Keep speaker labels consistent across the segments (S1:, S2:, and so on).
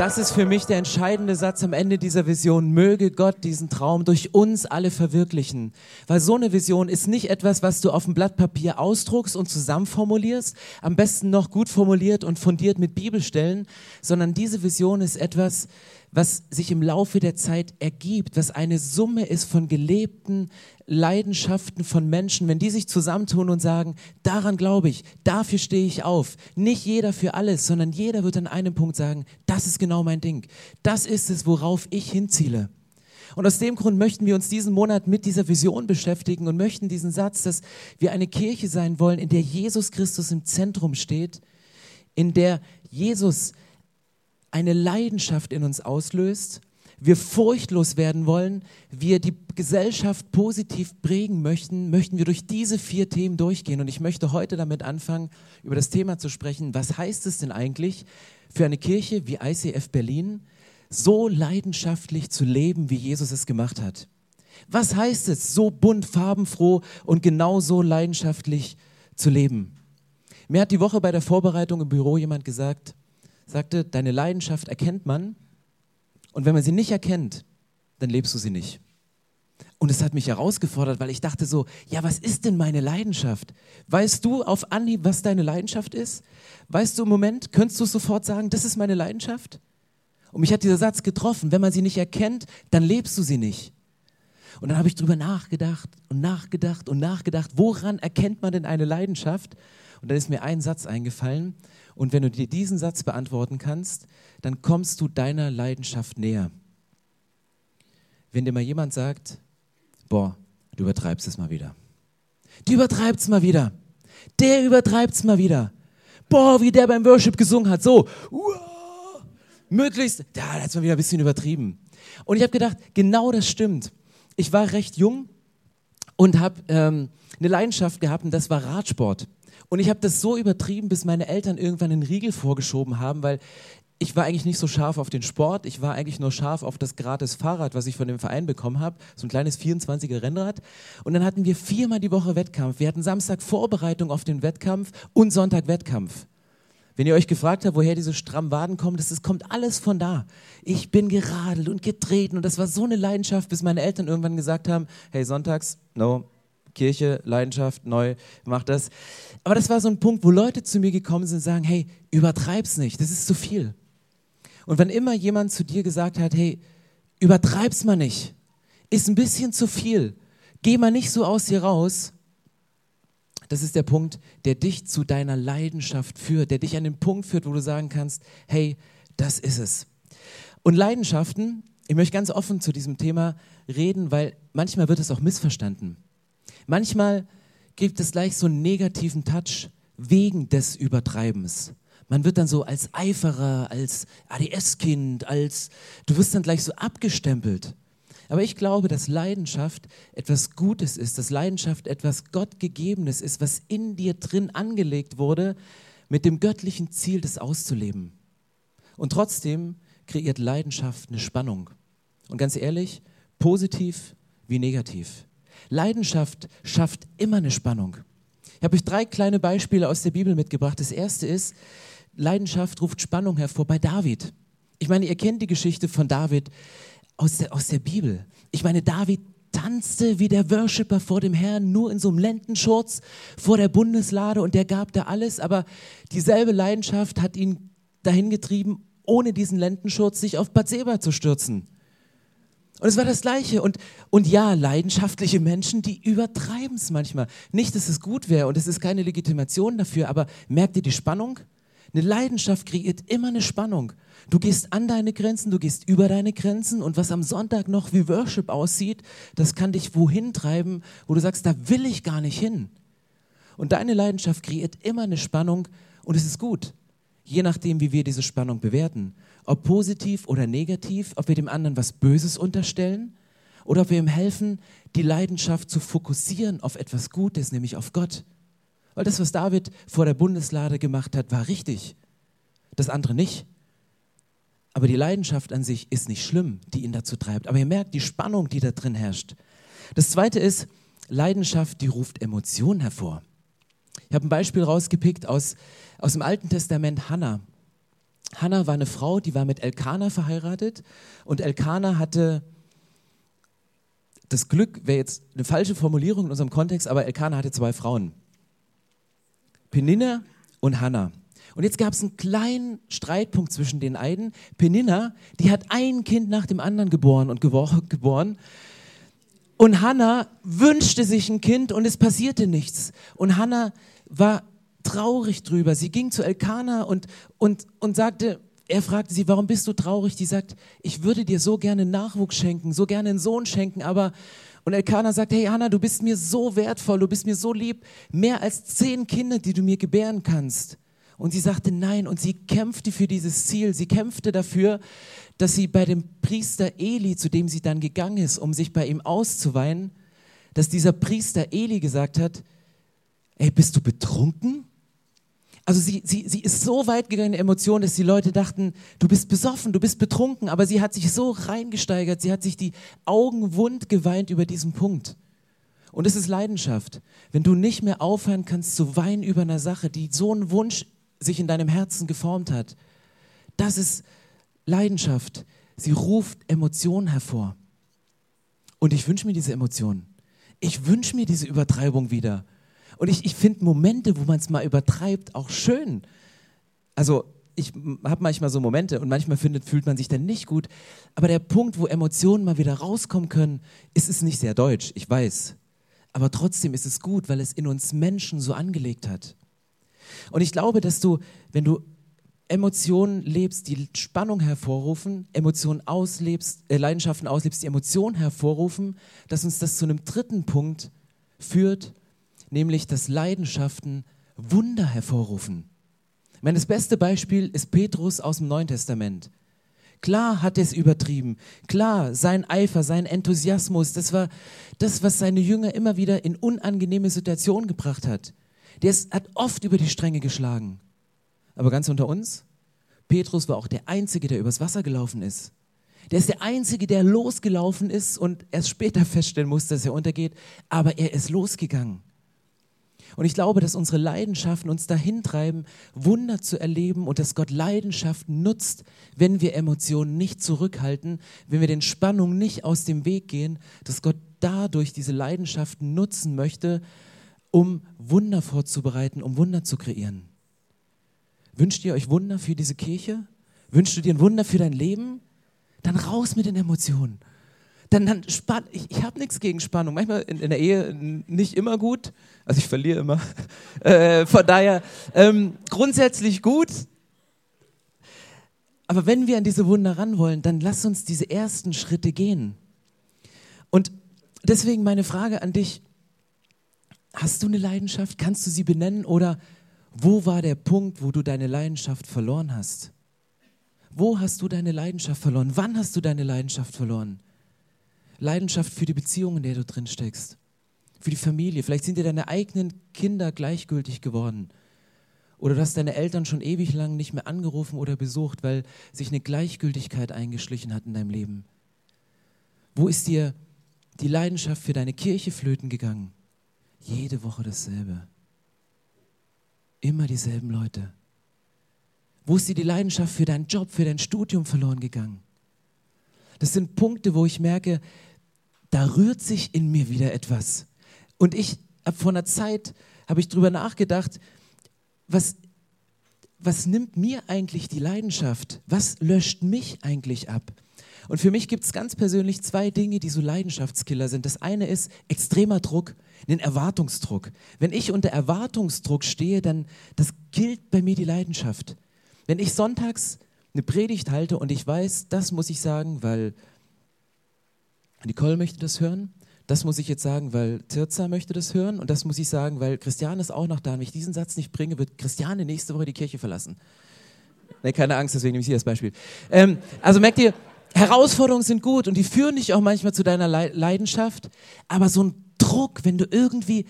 S1: Das ist für mich der entscheidende Satz am Ende dieser Vision. Möge Gott diesen Traum durch uns alle verwirklichen. Weil so eine Vision ist nicht etwas, was du auf dem Blatt Papier ausdruckst und zusammenformulierst, am besten noch gut formuliert und fundiert mit Bibelstellen, sondern diese Vision ist etwas, was sich im Laufe der Zeit ergibt, was eine Summe ist von gelebten Leidenschaften von Menschen, wenn die sich zusammentun und sagen, daran glaube ich, dafür stehe ich auf. Nicht jeder für alles, sondern jeder wird an einem Punkt sagen, das ist genau mein Ding. Das ist es, worauf ich hinziele. Und aus dem Grund möchten wir uns diesen Monat mit dieser Vision beschäftigen und möchten diesen Satz, dass wir eine Kirche sein wollen, in der Jesus Christus im Zentrum steht, in der Jesus eine Leidenschaft in uns auslöst, wir furchtlos werden wollen, wir die Gesellschaft positiv prägen möchten, möchten wir durch diese vier Themen durchgehen. Und ich möchte heute damit anfangen, über das Thema zu sprechen. Was heißt es denn eigentlich für eine Kirche wie ICF Berlin, so leidenschaftlich zu leben, wie Jesus es gemacht hat? Was heißt es, so bunt, farbenfroh und genauso leidenschaftlich zu leben? Mir hat die Woche bei der Vorbereitung im Büro jemand gesagt, sagte, deine Leidenschaft erkennt man und wenn man sie nicht erkennt, dann lebst du sie nicht. Und es hat mich herausgefordert, weil ich dachte so, ja, was ist denn meine Leidenschaft? Weißt du auf Anhieb, was deine Leidenschaft ist? Weißt du im Moment, könntest du sofort sagen, das ist meine Leidenschaft? Und mich hat dieser Satz getroffen, wenn man sie nicht erkennt, dann lebst du sie nicht. Und dann habe ich drüber nachgedacht und nachgedacht und nachgedacht, woran erkennt man denn eine Leidenschaft? Und dann ist mir ein Satz eingefallen. Und wenn du dir diesen Satz beantworten kannst, dann kommst du deiner Leidenschaft näher. Wenn dir mal jemand sagt, boah, du übertreibst es mal wieder. Du übertreibst mal wieder. Der übertreibt's mal wieder. Boah, wie der beim Worship gesungen hat. So, uah, möglichst, da hat es mal wieder ein bisschen übertrieben. Und ich habe gedacht, genau das stimmt. Ich war recht jung und habe ähm, eine Leidenschaft gehabt und das war Radsport. Und ich habe das so übertrieben, bis meine Eltern irgendwann einen Riegel vorgeschoben haben, weil ich war eigentlich nicht so scharf auf den Sport, ich war eigentlich nur scharf auf das gratis Fahrrad, was ich von dem Verein bekommen habe, so ein kleines 24er Rennrad. Und dann hatten wir viermal die Woche Wettkampf. Wir hatten Samstag Vorbereitung auf den Wettkampf und Sonntag Wettkampf. Wenn ihr euch gefragt habt, woher diese strammen Waden kommen, das ist, kommt alles von da. Ich bin geradelt und getreten und das war so eine Leidenschaft, bis meine Eltern irgendwann gesagt haben, hey, sonntags, no, Kirche, Leidenschaft, neu, mach das. Aber das war so ein Punkt, wo Leute zu mir gekommen sind und sagen, hey, übertreib's nicht, das ist zu viel. Und wenn immer jemand zu dir gesagt hat, hey, übertreib's mal nicht, ist ein bisschen zu viel, geh mal nicht so aus dir raus, das ist der Punkt, der dich zu deiner Leidenschaft führt, der dich an den Punkt führt, wo du sagen kannst, hey, das ist es. Und Leidenschaften, ich möchte ganz offen zu diesem Thema reden, weil manchmal wird es auch missverstanden. Manchmal gibt es gleich so einen negativen Touch wegen des Übertreibens. Man wird dann so als Eiferer, als ADS-Kind, als du wirst dann gleich so abgestempelt. Aber ich glaube, dass Leidenschaft etwas Gutes ist, dass Leidenschaft etwas Gottgegebenes ist, was in dir drin angelegt wurde, mit dem göttlichen Ziel, das auszuleben. Und trotzdem kreiert Leidenschaft eine Spannung. Und ganz ehrlich, positiv wie negativ. Leidenschaft schafft immer eine Spannung. Ich habe euch drei kleine Beispiele aus der Bibel mitgebracht. Das erste ist, Leidenschaft ruft Spannung hervor bei David. Ich meine, ihr kennt die Geschichte von David aus der, aus der Bibel. Ich meine, David tanzte wie der Worshipper vor dem Herrn, nur in so einem Lendenschurz vor der Bundeslade und der gab da alles, aber dieselbe Leidenschaft hat ihn dahin getrieben, ohne diesen Lendenschurz sich auf Bathseba zu stürzen. Und es war das Gleiche. Und, und ja, leidenschaftliche Menschen, die übertreiben es manchmal. Nicht, dass es gut wäre und es ist keine Legitimation dafür, aber merkt ihr die Spannung? Eine Leidenschaft kreiert immer eine Spannung. Du gehst an deine Grenzen, du gehst über deine Grenzen und was am Sonntag noch wie Worship aussieht, das kann dich wohin treiben, wo du sagst, da will ich gar nicht hin. Und deine Leidenschaft kreiert immer eine Spannung und es ist gut, je nachdem, wie wir diese Spannung bewerten. Ob positiv oder negativ, ob wir dem anderen was Böses unterstellen oder ob wir ihm helfen, die Leidenschaft zu fokussieren auf etwas Gutes, nämlich auf Gott. Weil das, was David vor der Bundeslade gemacht hat, war richtig. das andere nicht. Aber die Leidenschaft an sich ist nicht schlimm, die ihn dazu treibt. Aber ihr merkt die Spannung, die da drin herrscht. Das zweite ist, Leidenschaft, die ruft Emotionen hervor. Ich habe ein Beispiel rausgepickt aus, aus dem Alten Testament Hannah. Hannah war eine Frau, die war mit Elkanah verheiratet und Elkanah hatte das Glück, wäre jetzt eine falsche Formulierung in unserem Kontext, aber Elkanah hatte zwei Frauen. Peninna und Hannah. Und jetzt gab es einen kleinen Streitpunkt zwischen den beiden. Peninna, die hat ein Kind nach dem anderen geboren und geboren. Und Hannah wünschte sich ein Kind und es passierte nichts. Und Hannah war traurig drüber. Sie ging zu Elkanah und, und, und sagte, er fragte sie, warum bist du traurig? Die sagt, ich würde dir so gerne Nachwuchs schenken, so gerne einen Sohn schenken, aber und Elkanah sagt, hey Hannah, du bist mir so wertvoll, du bist mir so lieb, mehr als zehn Kinder, die du mir gebären kannst. Und sie sagte nein und sie kämpfte für dieses Ziel. Sie kämpfte dafür, dass sie bei dem Priester Eli, zu dem sie dann gegangen ist, um sich bei ihm auszuweinen, dass dieser Priester Eli gesagt hat, ey, bist du betrunken? Also sie, sie, sie ist so weit gegangen in Emotionen, dass die Leute dachten, du bist besoffen, du bist betrunken, aber sie hat sich so reingesteigert, sie hat sich die Augen wund geweint über diesen Punkt. Und es ist Leidenschaft. Wenn du nicht mehr aufhören kannst zu weinen über eine Sache, die so einen Wunsch sich in deinem Herzen geformt hat. Das ist Leidenschaft. Sie ruft Emotionen hervor. Und ich wünsche mir diese Emotionen. Ich wünsche mir diese Übertreibung wieder. Und ich, ich finde Momente, wo man es mal übertreibt, auch schön. Also ich habe manchmal so Momente und manchmal findet, fühlt man sich dann nicht gut. Aber der Punkt, wo Emotionen mal wieder rauskommen können, ist es nicht sehr deutsch, ich weiß. Aber trotzdem ist es gut, weil es in uns Menschen so angelegt hat. Und ich glaube, dass du, wenn du Emotionen lebst, die Spannung hervorrufen, Emotionen auslebst, äh, Leidenschaften auslebst, die Emotionen hervorrufen, dass uns das zu einem dritten Punkt führt, nämlich dass Leidenschaften Wunder hervorrufen. Ich meine, das beste Beispiel ist Petrus aus dem Neuen Testament. Klar hat er es übertrieben. Klar, sein Eifer, sein Enthusiasmus, das war das, was seine Jünger immer wieder in unangenehme Situationen gebracht hat. Der ist, hat oft über die Stränge geschlagen. Aber ganz unter uns, Petrus war auch der Einzige, der übers Wasser gelaufen ist. Der ist der Einzige, der losgelaufen ist und erst später feststellen musste, dass er untergeht. Aber er ist losgegangen. Und ich glaube, dass unsere Leidenschaften uns dahin treiben, Wunder zu erleben und dass Gott Leidenschaften nutzt, wenn wir Emotionen nicht zurückhalten, wenn wir den Spannungen nicht aus dem Weg gehen, dass Gott dadurch diese Leidenschaften nutzen möchte, um Wunder vorzubereiten, um Wunder zu kreieren. Wünscht ihr euch Wunder für diese Kirche? Wünschst du dir ein Wunder für dein Leben? Dann raus mit den Emotionen. Dann, dann spann, ich, ich habe nichts gegen Spannung. Manchmal in, in, der Ehe nicht immer gut. Also ich verliere immer. Äh, von daher ähm, grundsätzlich gut. Aber wenn wir an diese Wunder ran wollen, dann lass uns diese ersten Schritte gehen. Und deswegen meine Frage an dich. Hast du eine Leidenschaft? Kannst du sie benennen? Oder wo war der Punkt, wo du deine Leidenschaft verloren hast? Wo hast du deine Leidenschaft verloren? Wann hast du deine Leidenschaft verloren? Leidenschaft für die Beziehung, in der du drin steckst, für die Familie. Vielleicht sind dir deine eigenen Kinder gleichgültig geworden. Oder du hast deine Eltern schon ewig lang nicht mehr angerufen oder besucht, weil sich eine Gleichgültigkeit eingeschlichen hat in deinem Leben. Wo ist dir die Leidenschaft für deine Kirche flöten gegangen? Jede Woche dasselbe. Immer dieselben Leute. Wo ist dir die Leidenschaft für deinen Job, für dein Studium verloren gegangen? Das sind Punkte, wo ich merke, da rührt sich in mir wieder etwas. Und ich habe vor einer Zeit, habe ich darüber nachgedacht, was, was nimmt mir eigentlich die Leidenschaft? Was löscht mich eigentlich ab? Und für mich gibt es ganz persönlich zwei Dinge, die so Leidenschaftskiller sind. Das eine ist extremer Druck, einen Erwartungsdruck. Wenn ich unter Erwartungsdruck stehe, dann das gilt bei mir die Leidenschaft. Wenn ich sonntags eine Predigt halte und ich weiß, das muss ich sagen, weil Nicole möchte das hören, das muss ich jetzt sagen, weil Tirza möchte das hören und das muss ich sagen, weil Christiane ist auch noch da. Wenn ich diesen Satz nicht bringe, wird Christiane nächste Woche die Kirche verlassen. Nee, keine Angst, deswegen nehme ich sie als Beispiel. Ähm, also merkt ihr, Herausforderungen sind gut und die führen dich auch manchmal zu deiner Leidenschaft, aber so ein Druck, wenn du irgendwie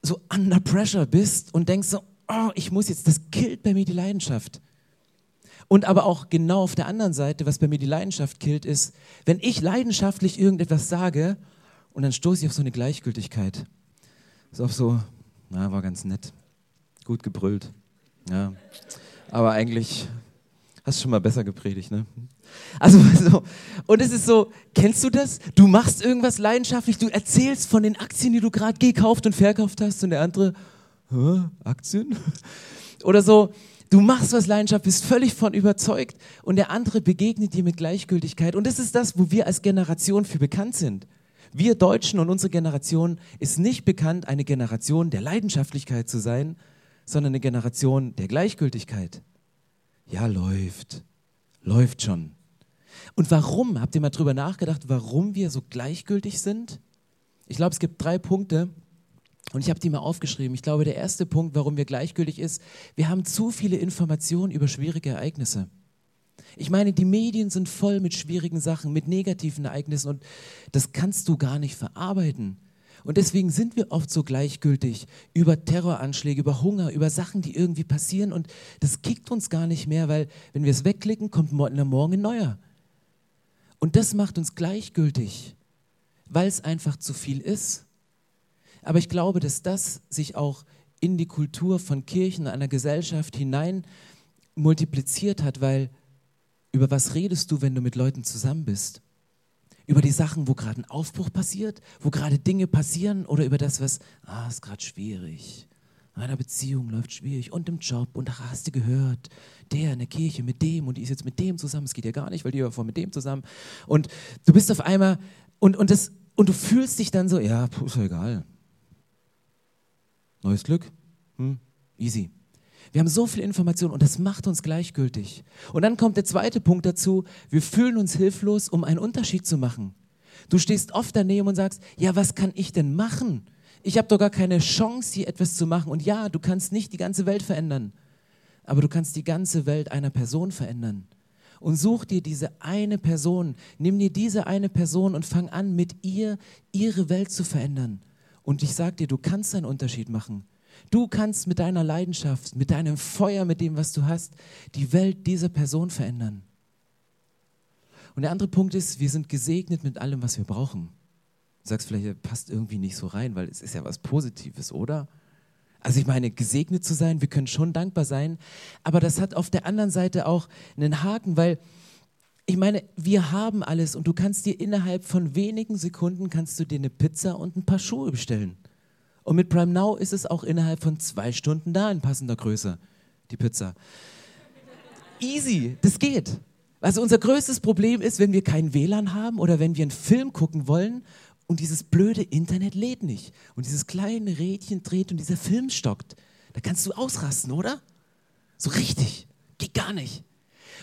S1: so under pressure bist und denkst so, oh, ich muss jetzt, das killt bei mir die Leidenschaft. Und aber auch genau auf der anderen Seite, was bei mir die Leidenschaft killt, ist, wenn ich leidenschaftlich irgendetwas sage und dann stoße ich auf so eine Gleichgültigkeit. So auf so, na, war ganz nett, gut gebrüllt. Ja. Aber eigentlich hast du schon mal besser gepredigt, ne? Also, so, und es ist so, kennst du das? Du machst irgendwas leidenschaftlich, du erzählst von den Aktien, die du gerade gekauft und verkauft hast und der andere, Aktien? Oder so, du machst was leidenschaftlich, bist völlig von überzeugt und der andere begegnet dir mit Gleichgültigkeit. Und das ist das, wo wir als Generation für bekannt sind. Wir Deutschen und unsere Generation ist nicht bekannt, eine Generation der Leidenschaftlichkeit zu sein, sondern eine Generation der Gleichgültigkeit. Ja, läuft. Läuft schon. Und warum? Habt ihr mal drüber nachgedacht, warum wir so gleichgültig sind? Ich glaube, es gibt drei Punkte und ich habe die mal aufgeschrieben. Ich glaube, der erste Punkt, warum wir gleichgültig ist, wir haben zu viele Informationen über schwierige Ereignisse. Ich meine, die Medien sind voll mit schwierigen Sachen, mit negativen Ereignissen und das kannst du gar nicht verarbeiten. Und deswegen sind wir oft so gleichgültig über Terroranschläge, über Hunger, über Sachen, die irgendwie passieren. Und das kickt uns gar nicht mehr, weil wenn wir es wegklicken, kommt morgen, ein neuer. Und das macht uns gleichgültig, weil es einfach zu viel ist. Aber ich glaube, dass das sich auch in die Kultur von Kirchen, einer Gesellschaft hinein multipliziert hat, weil über was redest du, wenn du mit Leuten zusammen bist? Über die Sachen, wo gerade ein Aufbruch passiert, wo gerade Dinge passieren oder über das, was, ah, ist gerade schwierig. Einer Beziehung läuft schwierig und im Job und ach, hast du gehört, der in der Kirche mit dem und die ist jetzt mit dem zusammen, es geht ja gar nicht, weil die war vor mit dem zusammen und du bist auf einmal und, und, das, und du fühlst dich dann so, ja, ist ja egal. Neues Glück, hm, easy. Wir haben so viel Information und das macht uns gleichgültig. Und dann kommt der zweite Punkt dazu, wir fühlen uns hilflos, um einen Unterschied zu machen. Du stehst oft daneben und sagst, ja, was kann ich denn machen? Ich habe doch gar keine Chance, hier etwas zu machen. Und ja, du kannst nicht die ganze Welt verändern, aber du kannst die ganze Welt einer Person verändern. Und such dir diese eine Person, nimm dir diese eine Person und fang an, mit ihr ihre Welt zu verändern. Und ich sage dir, du kannst einen Unterschied machen. Du kannst mit deiner Leidenschaft, mit deinem Feuer, mit dem, was du hast, die Welt dieser Person verändern. Und der andere Punkt ist, wir sind gesegnet mit allem, was wir brauchen. Du sagst vielleicht, passt irgendwie nicht so rein, weil es ist ja was Positives, oder? Also ich meine, gesegnet zu sein, wir können schon dankbar sein, aber das hat auf der anderen Seite auch einen Haken, weil ich meine, wir haben alles und du kannst dir innerhalb von wenigen Sekunden kannst du dir eine Pizza und ein paar Schuhe bestellen. Und mit Prime Now ist es auch innerhalb von zwei Stunden da in passender Größe, die Pizza. Easy, das geht. Also unser größtes Problem ist, wenn wir kein WLAN haben oder wenn wir einen Film gucken wollen und dieses blöde Internet lädt nicht und dieses kleine Rädchen dreht und dieser Film stockt. Da kannst du ausrasten, oder? So richtig. Geht gar nicht.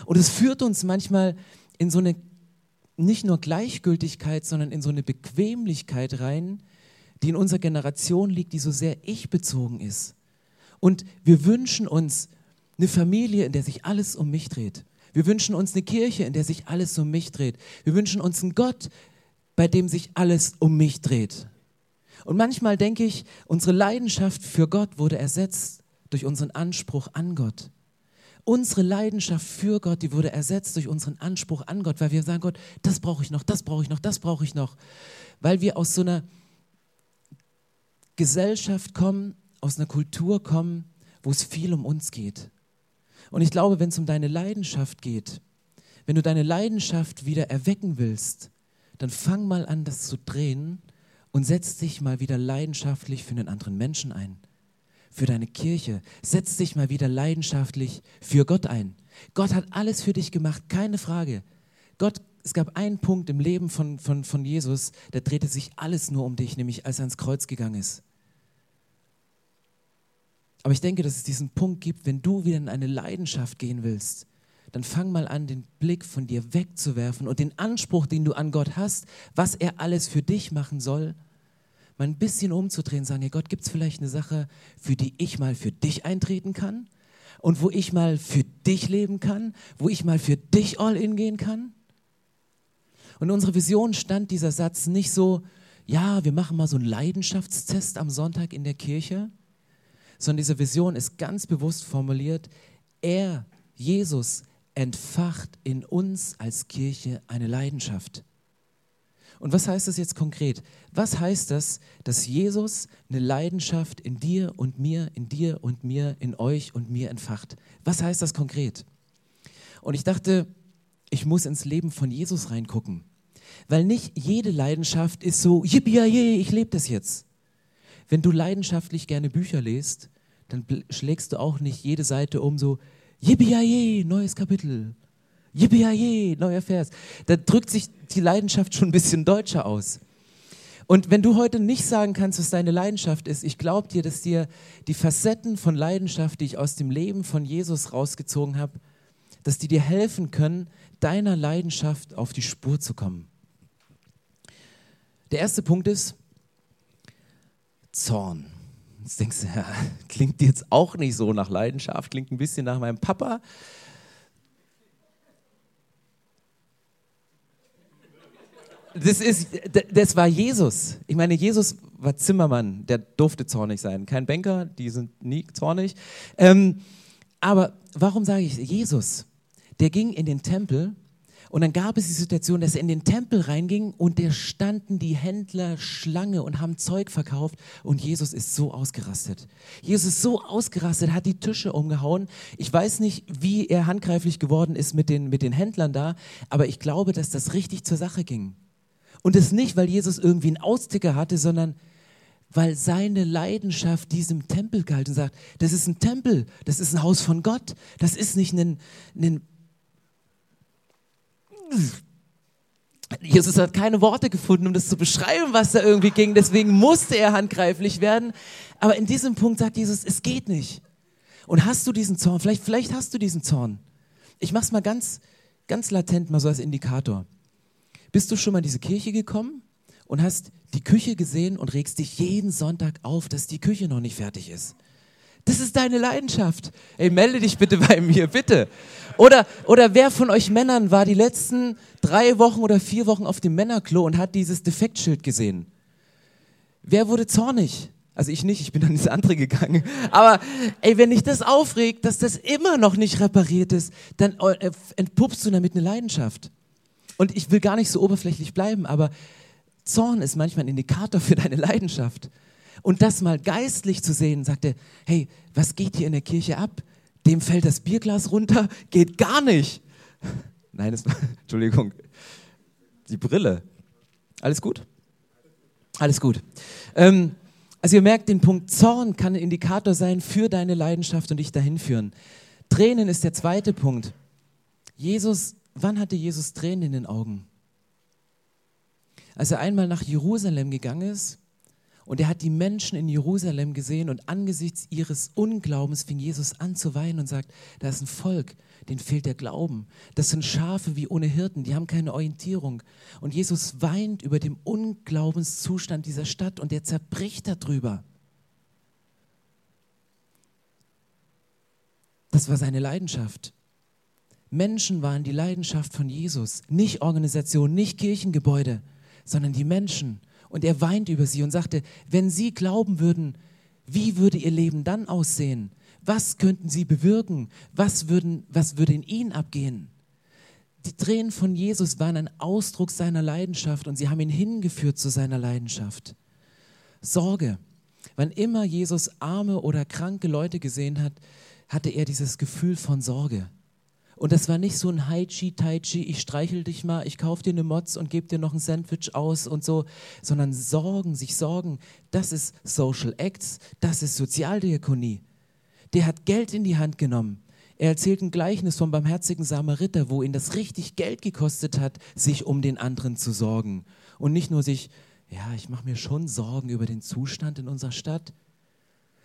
S1: Und es führt uns manchmal in so eine nicht nur Gleichgültigkeit, sondern in so eine Bequemlichkeit rein, die in unserer Generation liegt, die so sehr ich-bezogen ist. Und wir wünschen uns eine Familie, in der sich alles um mich dreht. Wir wünschen uns eine Kirche, in der sich alles um mich dreht. Wir wünschen uns einen Gott, bei dem sich alles um mich dreht. Und manchmal denke ich, unsere Leidenschaft für Gott wurde ersetzt durch unseren Anspruch an Gott. Unsere Leidenschaft für Gott, die wurde ersetzt durch unseren Anspruch an Gott, weil wir sagen, Gott, das brauche ich noch, das brauche ich noch, das brauche ich noch. Weil wir aus so einer Gesellschaft kommen, aus einer Kultur kommen, wo es viel um uns geht. Und ich glaube, wenn es um deine Leidenschaft geht, wenn du deine Leidenschaft wieder erwecken willst, dann fang mal an, das zu drehen und setz dich mal wieder leidenschaftlich für einen anderen Menschen ein, für deine Kirche. Setz dich mal wieder leidenschaftlich für Gott ein. Gott hat alles für dich gemacht, keine Frage. Gott, es gab einen Punkt im Leben von, von, von Jesus, da drehte sich alles nur um dich, nämlich als er ans Kreuz gegangen ist. Aber ich denke, dass es diesen Punkt gibt, wenn du wieder in eine Leidenschaft gehen willst, dann fang mal an, den Blick von dir wegzuwerfen und den Anspruch, den du an Gott hast, was er alles für dich machen soll, mal ein bisschen umzudrehen, sagen, ja Gott, gibt es vielleicht eine Sache, für die ich mal für dich eintreten kann und wo ich mal für dich leben kann, wo ich mal für dich all in gehen kann? Und in unserer Vision stand dieser Satz nicht so, ja, wir machen mal so einen Leidenschaftstest am Sonntag in der Kirche, sondern diese Vision ist ganz bewusst formuliert, er, Jesus, entfacht in uns als Kirche eine Leidenschaft. Und was heißt das jetzt konkret? Was heißt das, dass Jesus eine Leidenschaft in dir und mir, in dir und mir, in euch und mir entfacht? Was heißt das konkret? Und ich dachte, ich muss ins Leben von Jesus reingucken. Weil nicht jede Leidenschaft ist so, yippie, ich lebe das jetzt. Wenn du leidenschaftlich gerne Bücher liest, dann schlägst du auch nicht jede Seite um so, yippie, neues Kapitel. Yippie, neuer Vers. Da drückt sich die Leidenschaft schon ein bisschen deutscher aus. Und wenn du heute nicht sagen kannst, was deine Leidenschaft ist, ich glaube dir, dass dir die Facetten von Leidenschaft, die ich aus dem Leben von Jesus rausgezogen habe, dass die dir helfen können, deiner Leidenschaft auf die Spur zu kommen. Der erste Punkt ist Zorn. Jetzt denkst du, ja, klingt jetzt auch nicht so nach Leidenschaft, klingt ein bisschen nach meinem Papa. Das, ist, das war Jesus. Ich meine, Jesus war Zimmermann, der durfte zornig sein. Kein Banker, die sind nie zornig. Ähm, aber warum sage ich Jesus? Der ging in den Tempel und dann gab es die Situation, dass er in den Tempel reinging und da standen die Händler Schlange und haben Zeug verkauft und Jesus ist so ausgerastet. Jesus ist so ausgerastet, hat die Tische umgehauen. Ich weiß nicht, wie er handgreiflich geworden ist mit den, mit den Händlern da, aber ich glaube, dass das richtig zur Sache ging. Und das nicht, weil Jesus irgendwie einen Austicker hatte, sondern weil seine Leidenschaft diesem Tempel galt und sagt, das ist ein Tempel, das ist ein Haus von Gott, das ist nicht ein, ein Jesus hat keine Worte gefunden, um das zu beschreiben, was da irgendwie ging. Deswegen musste er handgreiflich werden. Aber in diesem Punkt sagt Jesus, es geht nicht. Und hast du diesen Zorn? Vielleicht, vielleicht hast du diesen Zorn. Ich mach's mal ganz, ganz latent, mal so als Indikator. Bist du schon mal in diese Kirche gekommen und hast die Küche gesehen und regst dich jeden Sonntag auf, dass die Küche noch nicht fertig ist? Das ist deine Leidenschaft. Ey, melde dich bitte bei mir, bitte. Oder, oder wer von euch Männern war die letzten drei Wochen oder vier Wochen auf dem Männerklo und hat dieses Defektschild gesehen? Wer wurde zornig? Also ich nicht, ich bin dann ins andere gegangen. Aber ey, wenn dich das aufregt, dass das immer noch nicht repariert ist, dann äh, entpuppst du damit eine Leidenschaft. Und ich will gar nicht so oberflächlich bleiben, aber Zorn ist manchmal ein Indikator für deine Leidenschaft. Und das mal geistlich zu sehen, sagt er, hey, was geht hier in der Kirche ab? Dem fällt das Bierglas runter, geht gar nicht. Nein, das, Entschuldigung, die Brille. Alles gut? Alles gut. Ähm, also ihr merkt, den Punkt Zorn kann ein Indikator sein für deine Leidenschaft und dich dahin führen. Tränen ist der zweite Punkt. Jesus, wann hatte Jesus Tränen in den Augen? Als er einmal nach Jerusalem gegangen ist und er hat die Menschen in Jerusalem gesehen und angesichts ihres Unglaubens fing Jesus an zu weinen und sagt, da ist ein Volk, denen fehlt der Glauben. Das sind Schafe wie ohne Hirten, die haben keine Orientierung. Und Jesus weint über den Unglaubenszustand dieser Stadt und er zerbricht darüber. Das war seine Leidenschaft. Menschen waren die Leidenschaft von Jesus, nicht Organisation, nicht Kirchengebäude, sondern die Menschen. Und er weint über sie und sagte, wenn sie glauben würden, wie würde ihr Leben dann aussehen? Was könnten sie bewirken? Was, würden, was würde in ihnen abgehen? Die Tränen von Jesus waren ein Ausdruck seiner Leidenschaft und sie haben ihn hingeführt zu seiner Leidenschaft. Sorge. Wann immer Jesus arme oder kranke Leute gesehen hat, hatte er dieses Gefühl von Sorge. Und das war nicht so ein Haichi, Taichi, ich streichel dich mal, ich kauf dir eine Motz und gebe dir noch ein Sandwich aus und so, sondern Sorgen, sich Sorgen, das ist Social Acts, das ist Sozialdiakonie. Der hat Geld in die Hand genommen. Er erzählt ein Gleichnis vom barmherzigen Samariter, wo ihn das richtig Geld gekostet hat, sich um den anderen zu sorgen. Und nicht nur sich, ja, ich mache mir schon Sorgen über den Zustand in unserer Stadt,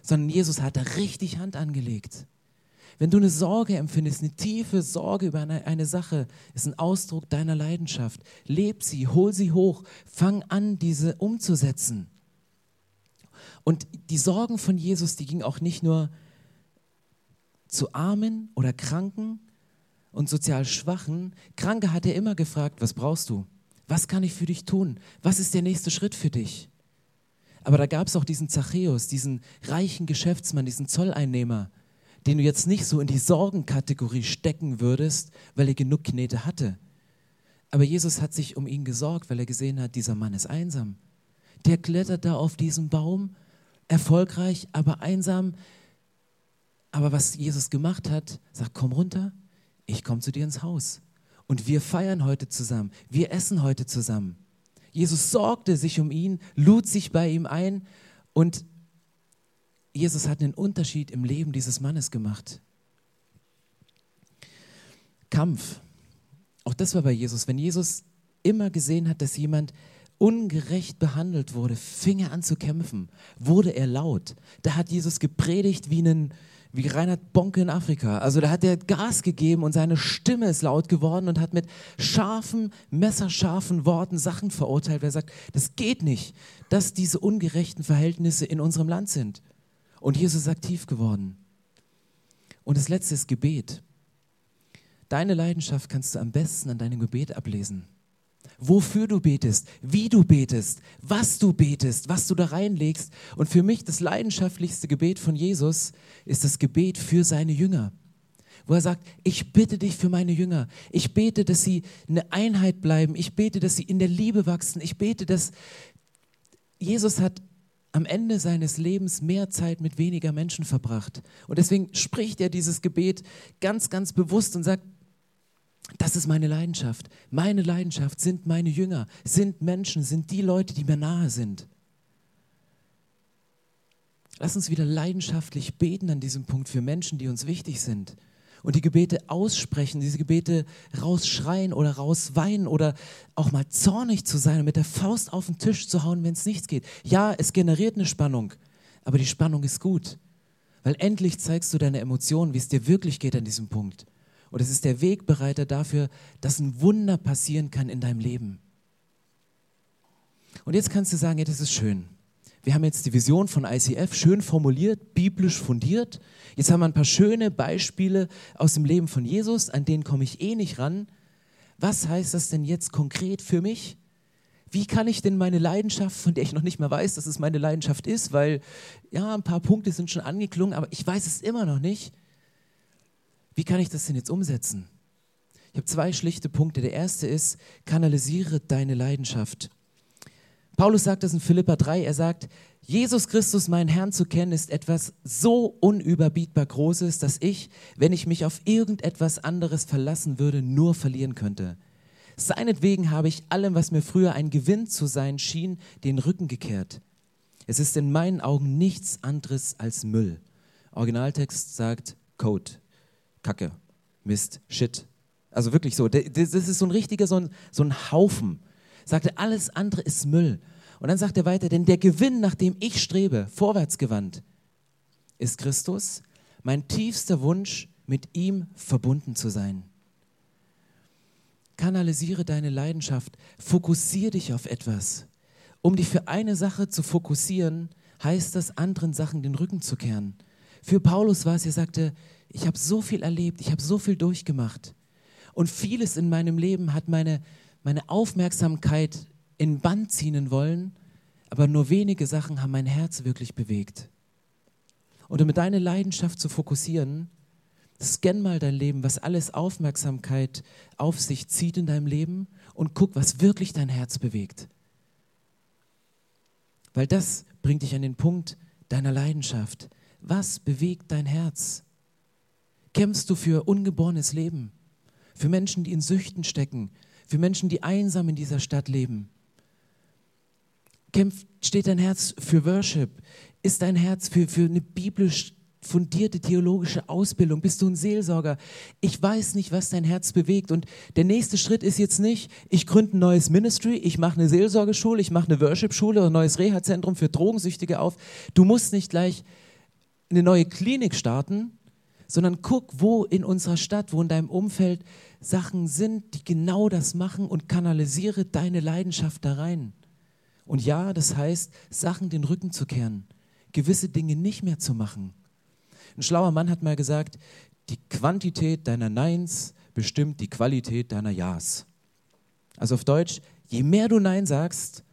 S1: sondern Jesus hat da richtig Hand angelegt. Wenn du eine Sorge empfindest, eine tiefe Sorge über eine, eine Sache, ist ein Ausdruck deiner Leidenschaft. Leb sie, hol sie hoch, fang an, diese umzusetzen. Und die Sorgen von Jesus, die gingen auch nicht nur zu Armen oder Kranken und sozial Schwachen. Kranke hat er immer gefragt, was brauchst du? Was kann ich für dich tun? Was ist der nächste Schritt für dich? Aber da gab es auch diesen Zachäus, diesen reichen Geschäftsmann, diesen Zolleinnehmer, den du jetzt nicht so in die Sorgenkategorie stecken würdest, weil er genug Knete hatte. Aber Jesus hat sich um ihn gesorgt, weil er gesehen hat, dieser Mann ist einsam. Der klettert da auf diesem Baum, erfolgreich, aber einsam. Aber was Jesus gemacht hat, sagt, komm runter, ich komme zu dir ins Haus. Und wir feiern heute zusammen, wir essen heute zusammen. Jesus sorgte sich um ihn, lud sich bei ihm ein und Jesus hat einen Unterschied im Leben dieses Mannes gemacht. Kampf. Auch das war bei Jesus. Wenn Jesus immer gesehen hat, dass jemand ungerecht behandelt wurde, fing er an zu kämpfen, wurde er laut. Da hat Jesus gepredigt wie, einen, wie Reinhard Bonke in Afrika. Also da hat er Gas gegeben und seine Stimme ist laut geworden und hat mit scharfen, messerscharfen Worten Sachen verurteilt. Wer sagt, das geht nicht, dass diese ungerechten Verhältnisse in unserem Land sind. Und Jesus ist aktiv geworden. Und das letzte ist Gebet. Deine Leidenschaft kannst du am besten an deinem Gebet ablesen. Wofür du betest, wie du betest, was du betest, was du da reinlegst. Und für mich das leidenschaftlichste Gebet von Jesus ist das Gebet für seine Jünger. Wo er sagt, ich bitte dich für meine Jünger. Ich bete, dass sie eine Einheit bleiben. Ich bete, dass sie in der Liebe wachsen. Ich bete, dass Jesus hat am Ende seines Lebens mehr Zeit mit weniger Menschen verbracht. Und deswegen spricht er dieses Gebet ganz, ganz bewusst und sagt, das ist meine Leidenschaft. Meine Leidenschaft sind meine Jünger, sind Menschen, sind die Leute, die mir nahe sind. Lass uns wieder leidenschaftlich beten an diesem Punkt für Menschen, die uns wichtig sind. Und die Gebete aussprechen, diese Gebete rausschreien oder rausweinen oder auch mal zornig zu sein und mit der Faust auf den Tisch zu hauen, wenn es nichts geht. Ja, es generiert eine Spannung, aber die Spannung ist gut. Weil endlich zeigst du deine Emotionen, wie es dir wirklich geht an diesem Punkt. Und es ist der Wegbereiter dafür, dass ein Wunder passieren kann in deinem Leben. Und jetzt kannst du sagen, ja, das ist schön. Wir haben jetzt die Vision von ICF schön formuliert, biblisch fundiert. Jetzt haben wir ein paar schöne Beispiele aus dem Leben von Jesus, an denen komme ich eh nicht ran. Was heißt das denn jetzt konkret für mich? Wie kann ich denn meine Leidenschaft, von der ich noch nicht mehr weiß, dass es meine Leidenschaft ist, weil ja, ein paar Punkte sind schon angeklungen, aber ich weiß es immer noch nicht. Wie kann ich das denn jetzt umsetzen? Ich habe zwei schlichte Punkte. Der erste ist, kanalisiere deine Leidenschaft. Paulus sagt das in Philippa 3. Er sagt, Jesus Christus, meinen Herrn zu kennen, ist etwas so unüberbietbar Großes, dass ich, wenn ich mich auf irgendetwas anderes verlassen würde, nur verlieren könnte. Seinetwegen habe ich allem, was mir früher ein Gewinn zu sein schien, den Rücken gekehrt. Es ist in meinen Augen nichts anderes als Müll. Originaltext sagt Code. Kacke, Mist, Shit. Also wirklich so. Das ist so ein richtiger, so ein, so ein Haufen. Sagte, alles andere ist Müll. Und dann sagt er weiter, denn der Gewinn, nach dem ich strebe, vorwärtsgewandt, ist Christus. Mein tiefster Wunsch, mit ihm verbunden zu sein. Kanalisiere deine Leidenschaft, fokussiere dich auf etwas. Um dich für eine Sache zu fokussieren, heißt das, anderen Sachen den Rücken zu kehren. Für Paulus war es, er sagte, ich habe so viel erlebt, ich habe so viel durchgemacht. Und vieles in meinem Leben hat meine, meine Aufmerksamkeit in Band ziehen wollen, aber nur wenige Sachen haben mein Herz wirklich bewegt. Und um deine Leidenschaft zu fokussieren, scan mal dein Leben, was alles Aufmerksamkeit auf sich zieht in deinem Leben und guck, was wirklich dein Herz bewegt. Weil das bringt dich an den Punkt deiner Leidenschaft. Was bewegt dein Herz? kämpfst du für ungeborenes Leben, für Menschen, die in Süchten stecken, für Menschen, die einsam in dieser Stadt leben. Kämpft, steht dein Herz für Worship? Ist dein Herz für, für eine biblisch fundierte theologische Ausbildung? Bist du ein Seelsorger? Ich weiß nicht, was dein Herz bewegt. Und der nächste Schritt ist jetzt nicht, ich gründe ein neues Ministry, ich mache eine Seelsorgeschule, ich mache eine Worship-Schule oder ein neues Reha-Zentrum für Drogensüchtige auf. Du musst nicht gleich eine neue Klinik starten, sondern guck, wo in unserer Stadt, wo in deinem Umfeld Sachen sind, die genau das machen und kanalisiere deine Leidenschaft da rein. Und ja, das heißt, Sachen den Rücken zu kehren, gewisse Dinge nicht mehr zu machen. Ein schlauer Mann hat mal gesagt, die Quantität deiner Neins bestimmt die Qualität deiner Ja's. Also auf Deutsch, je mehr du Nein sagst,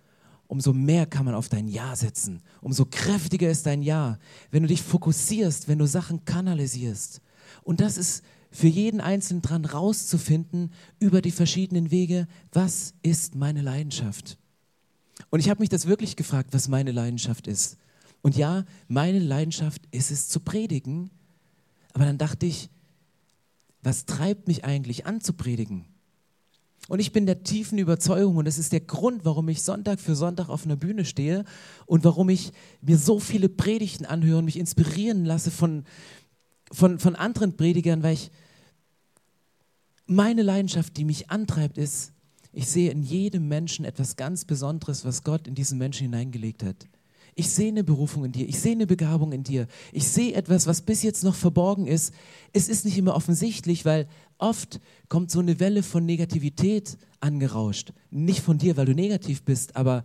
S1: umso mehr kann man auf dein Ja setzen. Umso kräftiger ist dein Ja, wenn du dich fokussierst, wenn du Sachen kanalisierst. Und das ist für jeden Einzelnen dran rauszufinden über die verschiedenen Wege, was ist meine Leidenschaft. Und ich habe mich das wirklich gefragt, was meine Leidenschaft ist. Und ja, meine Leidenschaft ist es zu predigen. Aber dann dachte ich, was treibt mich eigentlich an zu predigen? Und ich bin der tiefen Überzeugung, und das ist der Grund, warum ich Sonntag für Sonntag auf einer Bühne stehe und warum ich mir so viele Predigten anhöre und mich inspirieren lasse von, von, von anderen Predigern, weil ich meine Leidenschaft, die mich antreibt, ist, ich sehe in jedem Menschen etwas ganz Besonderes, was Gott in diesen Menschen hineingelegt hat. Ich sehe eine Berufung in dir, ich sehe eine Begabung in dir, ich sehe etwas, was bis jetzt noch verborgen ist. Es ist nicht immer offensichtlich, weil oft kommt so eine Welle von Negativität angerauscht. Nicht von dir, weil du negativ bist, aber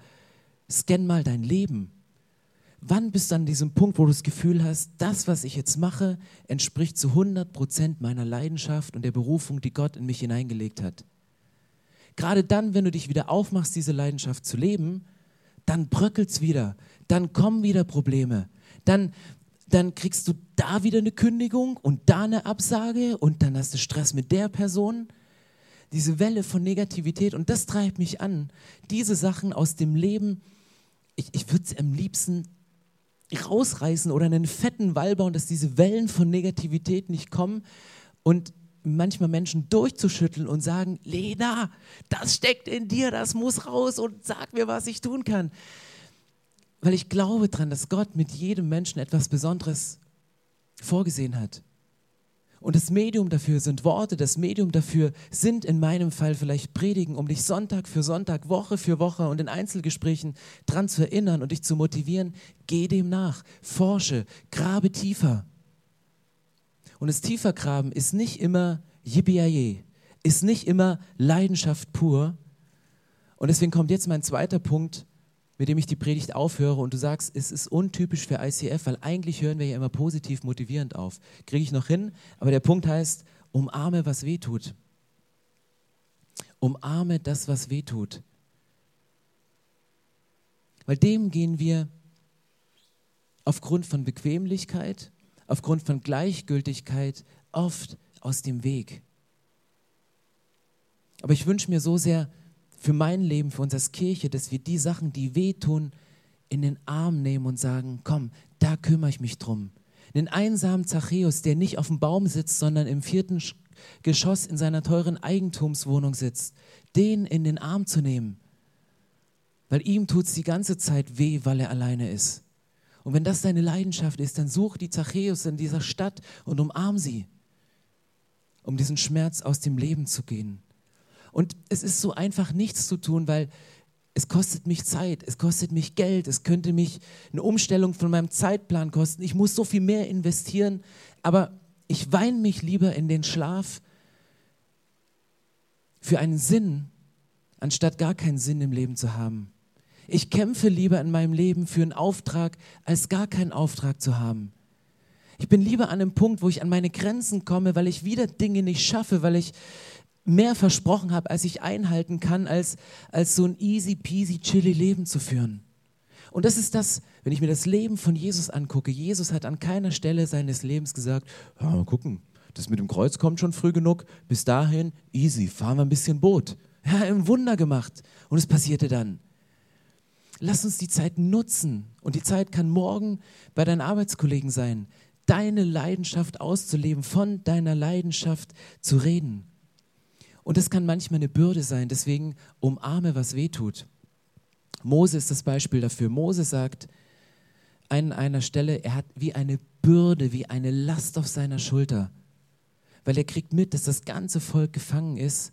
S1: scan mal dein Leben. Wann bist du an diesem Punkt, wo du das Gefühl hast, das, was ich jetzt mache, entspricht zu 100 Prozent meiner Leidenschaft und der Berufung, die Gott in mich hineingelegt hat? Gerade dann, wenn du dich wieder aufmachst, diese Leidenschaft zu leben, dann bröckelt es wieder, dann kommen wieder Probleme, dann, dann kriegst du da wieder eine Kündigung und da eine Absage und dann hast du Stress mit der Person. Diese Welle von Negativität und das treibt mich an, diese Sachen aus dem Leben, ich, ich würde es am liebsten rausreißen oder einen fetten Wall bauen, dass diese Wellen von Negativität nicht kommen und manchmal Menschen durchzuschütteln und sagen, Lena, das steckt in dir, das muss raus und sag mir, was ich tun kann. Weil ich glaube daran, dass Gott mit jedem Menschen etwas Besonderes vorgesehen hat. Und das Medium dafür sind Worte, das Medium dafür sind in meinem Fall vielleicht Predigen, um dich Sonntag für Sonntag, Woche für Woche und in Einzelgesprächen dran zu erinnern und dich zu motivieren. Geh dem nach, forsche, grabe tiefer. Und das Tiefergraben ist nicht immer yippie ist nicht immer Leidenschaft pur. Und deswegen kommt jetzt mein zweiter Punkt, mit dem ich die Predigt aufhöre und du sagst, es ist untypisch für ICF, weil eigentlich hören wir ja immer positiv motivierend auf. Kriege ich noch hin, aber der Punkt heißt, umarme, was weh tut. Umarme das, was weh tut. Weil dem gehen wir aufgrund von Bequemlichkeit, aufgrund von Gleichgültigkeit oft aus dem Weg. Aber ich wünsche mir so sehr, für mein Leben, für uns als Kirche, dass wir die Sachen, die wehtun, in den Arm nehmen und sagen, komm, da kümmere ich mich drum. Den einsamen Zachäus, der nicht auf dem Baum sitzt, sondern im vierten Geschoss in seiner teuren Eigentumswohnung sitzt, den in den Arm zu nehmen. Weil ihm tut es die ganze Zeit weh, weil er alleine ist. Und wenn das deine Leidenschaft ist, dann such die Zachäus in dieser Stadt und umarm sie, um diesen Schmerz aus dem Leben zu gehen. Und es ist so einfach, nichts zu tun, weil es kostet mich Zeit, es kostet mich Geld, es könnte mich eine Umstellung von meinem Zeitplan kosten. Ich muss so viel mehr investieren, aber ich weine mich lieber in den Schlaf für einen Sinn, anstatt gar keinen Sinn im Leben zu haben. Ich kämpfe lieber in meinem Leben für einen Auftrag, als gar keinen Auftrag zu haben. Ich bin lieber an einem Punkt, wo ich an meine Grenzen komme, weil ich wieder Dinge nicht schaffe, weil ich mehr versprochen habe, als ich einhalten kann, als, als so ein easy peasy chilly Leben zu führen. Und das ist das, wenn ich mir das Leben von Jesus angucke. Jesus hat an keiner Stelle seines Lebens gesagt, ja, mal gucken, das mit dem Kreuz kommt schon früh genug, bis dahin easy, fahren wir ein bisschen Boot. Ja, ein Wunder gemacht. Und es passierte dann. Lass uns die Zeit nutzen. Und die Zeit kann morgen bei deinen Arbeitskollegen sein, deine Leidenschaft auszuleben, von deiner Leidenschaft zu reden. Und das kann manchmal eine Bürde sein, deswegen umarme, was weh tut. Mose ist das Beispiel dafür. Mose sagt an einer Stelle, er hat wie eine Bürde, wie eine Last auf seiner Schulter, weil er kriegt mit, dass das ganze Volk gefangen ist.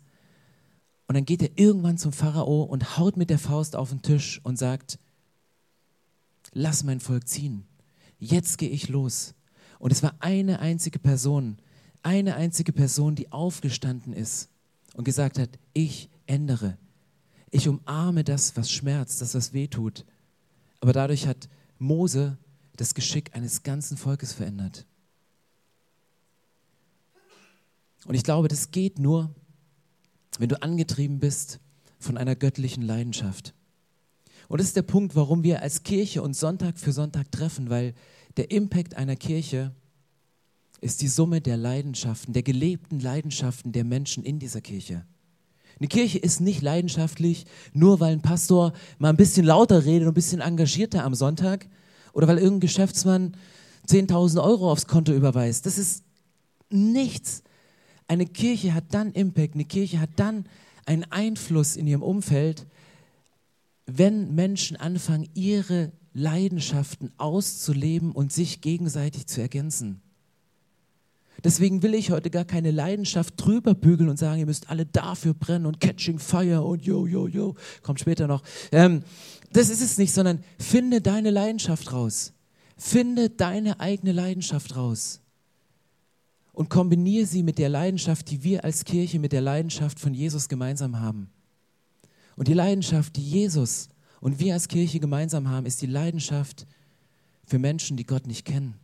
S1: Und dann geht er irgendwann zum Pharao und haut mit der Faust auf den Tisch und sagt, lass mein Volk ziehen. Jetzt gehe ich los. Und es war eine einzige Person, eine einzige Person, die aufgestanden ist und gesagt hat, ich ändere. Ich umarme das, was schmerzt, das, was weh tut. Aber dadurch hat Mose das Geschick eines ganzen Volkes verändert. Und ich glaube, das geht nur, wenn du angetrieben bist von einer göttlichen Leidenschaft. Und das ist der Punkt, warum wir als Kirche uns Sonntag für Sonntag treffen, weil der Impact einer Kirche ist die Summe der Leidenschaften, der gelebten Leidenschaften der Menschen in dieser Kirche. Eine Kirche ist nicht leidenschaftlich, nur weil ein Pastor mal ein bisschen lauter redet und ein bisschen engagierter am Sonntag oder weil irgendein Geschäftsmann 10.000 Euro aufs Konto überweist. Das ist nichts. Eine Kirche hat dann Impact, eine Kirche hat dann einen Einfluss in ihrem Umfeld, wenn Menschen anfangen, ihre Leidenschaften auszuleben und sich gegenseitig zu ergänzen. Deswegen will ich heute gar keine Leidenschaft drüber bügeln und sagen, ihr müsst alle dafür brennen und Catching Fire und yo, yo, yo, kommt später noch. Ähm, das ist es nicht, sondern finde deine Leidenschaft raus. Finde deine eigene Leidenschaft raus. Und kombiniere sie mit der Leidenschaft, die wir als Kirche mit der Leidenschaft von Jesus gemeinsam haben. Und die Leidenschaft, die Jesus und wir als Kirche gemeinsam haben, ist die Leidenschaft für Menschen, die Gott nicht kennen.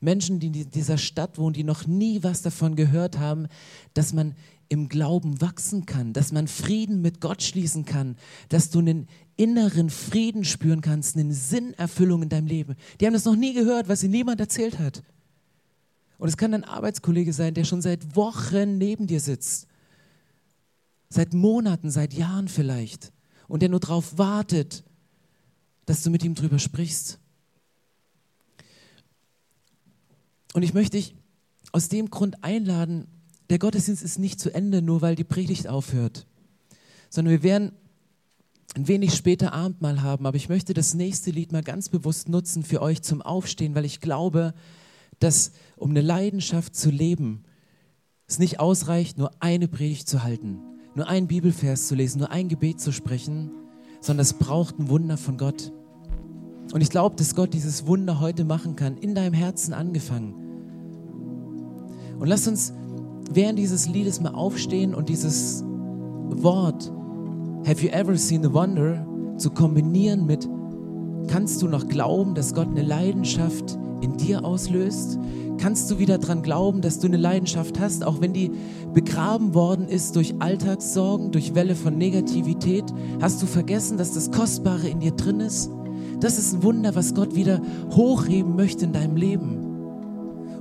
S1: Menschen, die in dieser Stadt wohnen, die noch nie was davon gehört haben, dass man im Glauben wachsen kann, dass man Frieden mit Gott schließen kann, dass du einen inneren Frieden spüren kannst, eine Sinnerfüllung in deinem Leben. Die haben das noch nie gehört, was ihnen niemand erzählt hat. Und es kann ein Arbeitskollege sein, der schon seit Wochen neben dir sitzt. Seit Monaten, seit Jahren vielleicht. Und der nur darauf wartet, dass du mit ihm drüber sprichst. Und ich möchte dich aus dem Grund einladen, der Gottesdienst ist nicht zu Ende, nur weil die Predigt aufhört, sondern wir werden ein wenig später Abendmahl haben, aber ich möchte das nächste Lied mal ganz bewusst nutzen für euch zum Aufstehen, weil ich glaube, dass um eine Leidenschaft zu leben, es nicht ausreicht, nur eine Predigt zu halten, nur einen Bibelvers zu lesen, nur ein Gebet zu sprechen, sondern es braucht ein Wunder von Gott. Und ich glaube, dass Gott dieses Wunder heute machen kann, in deinem Herzen angefangen. Und lass uns während dieses Liedes mal aufstehen und dieses Wort Have you ever seen the wonder zu kombinieren mit Kannst du noch glauben, dass Gott eine Leidenschaft in dir auslöst? Kannst du wieder daran glauben, dass du eine Leidenschaft hast, auch wenn die begraben worden ist durch Alltagssorgen, durch Welle von Negativität? Hast du vergessen, dass das Kostbare in dir drin ist? Das ist ein Wunder, was Gott wieder hochheben möchte in deinem Leben.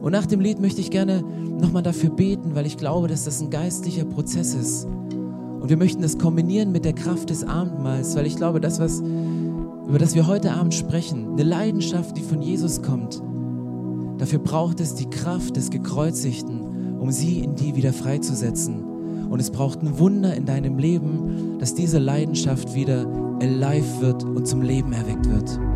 S1: Und nach dem Lied möchte ich gerne nochmal dafür beten, weil ich glaube, dass das ein geistlicher Prozess ist. Und wir möchten das kombinieren mit der Kraft des Abendmahls, weil ich glaube, das, was, über das wir heute Abend sprechen, eine Leidenschaft, die von Jesus kommt, dafür braucht es die Kraft des Gekreuzigten, um sie in die wieder freizusetzen. Und es braucht ein Wunder in deinem Leben, dass diese Leidenschaft wieder alive wird und zum Leben erweckt wird.